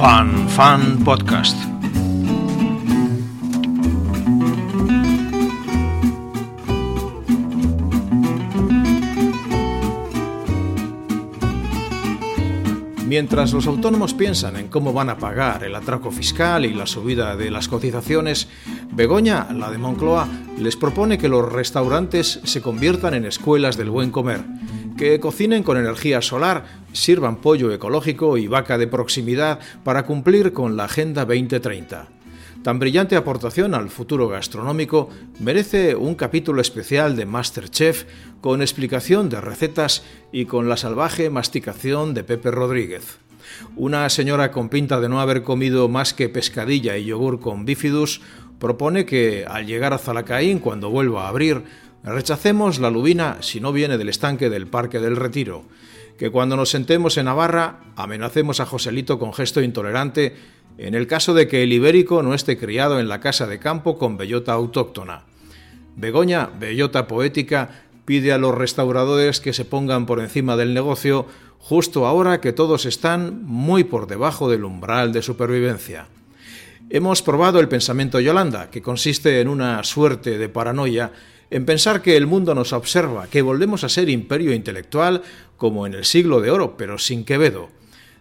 Fan Fan Podcast. Mientras los autónomos piensan en cómo van a pagar el atraco fiscal y la subida de las cotizaciones, Begoña, la de Moncloa, les propone que los restaurantes se conviertan en escuelas del buen comer que cocinen con energía solar, sirvan pollo ecológico y vaca de proximidad para cumplir con la Agenda 2030. Tan brillante aportación al futuro gastronómico merece un capítulo especial de Masterchef con explicación de recetas y con la salvaje masticación de Pepe Rodríguez. Una señora con pinta de no haber comido más que pescadilla y yogur con bifidus propone que al llegar a Zalacaín, cuando vuelva a abrir, Rechacemos la lubina si no viene del estanque del Parque del Retiro. Que cuando nos sentemos en Navarra amenacemos a Joselito con gesto intolerante en el caso de que el ibérico no esté criado en la casa de campo con bellota autóctona. Begoña, bellota poética, pide a los restauradores que se pongan por encima del negocio justo ahora que todos están muy por debajo del umbral de supervivencia. Hemos probado el pensamiento Yolanda, que consiste en una suerte de paranoia en pensar que el mundo nos observa, que volvemos a ser imperio intelectual como en el siglo de oro, pero sin Quevedo.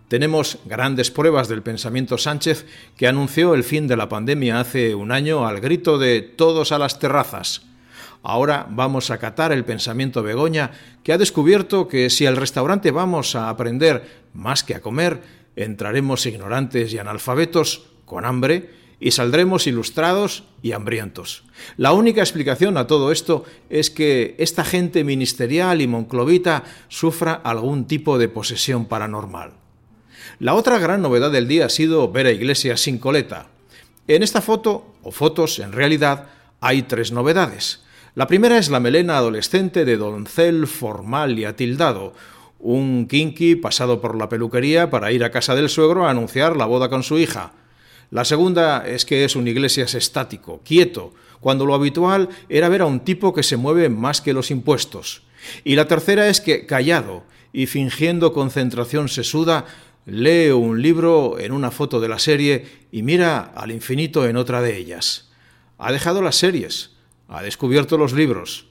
Tenemos grandes pruebas del pensamiento Sánchez que anunció el fin de la pandemia hace un año al grito de todos a las terrazas. Ahora vamos a catar el pensamiento Begoña, que ha descubierto que si al restaurante vamos a aprender más que a comer, entraremos ignorantes y analfabetos, con hambre, y saldremos ilustrados y hambrientos. La única explicación a todo esto es que esta gente ministerial y monclovita sufra algún tipo de posesión paranormal. La otra gran novedad del día ha sido ver a Iglesias sin coleta. En esta foto, o fotos en realidad, hay tres novedades. La primera es la melena adolescente de doncel formal y atildado, un kinky pasado por la peluquería para ir a casa del suegro a anunciar la boda con su hija. La segunda es que es un Iglesias estático, quieto, cuando lo habitual era ver a un tipo que se mueve más que los impuestos. Y la tercera es que, callado y fingiendo concentración sesuda, lee un libro en una foto de la serie y mira al infinito en otra de ellas. Ha dejado las series, ha descubierto los libros.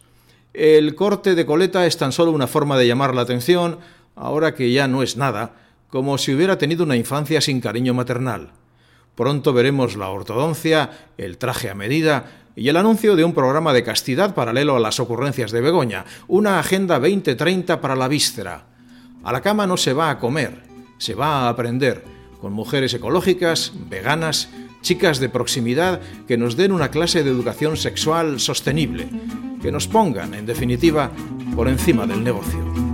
El corte de coleta es tan solo una forma de llamar la atención, ahora que ya no es nada, como si hubiera tenido una infancia sin cariño maternal. Pronto veremos la ortodoncia, el traje a medida y el anuncio de un programa de castidad paralelo a las ocurrencias de Begoña, una Agenda 2030 para la víscera. A la cama no se va a comer, se va a aprender, con mujeres ecológicas, veganas, chicas de proximidad que nos den una clase de educación sexual sostenible, que nos pongan, en definitiva, por encima del negocio.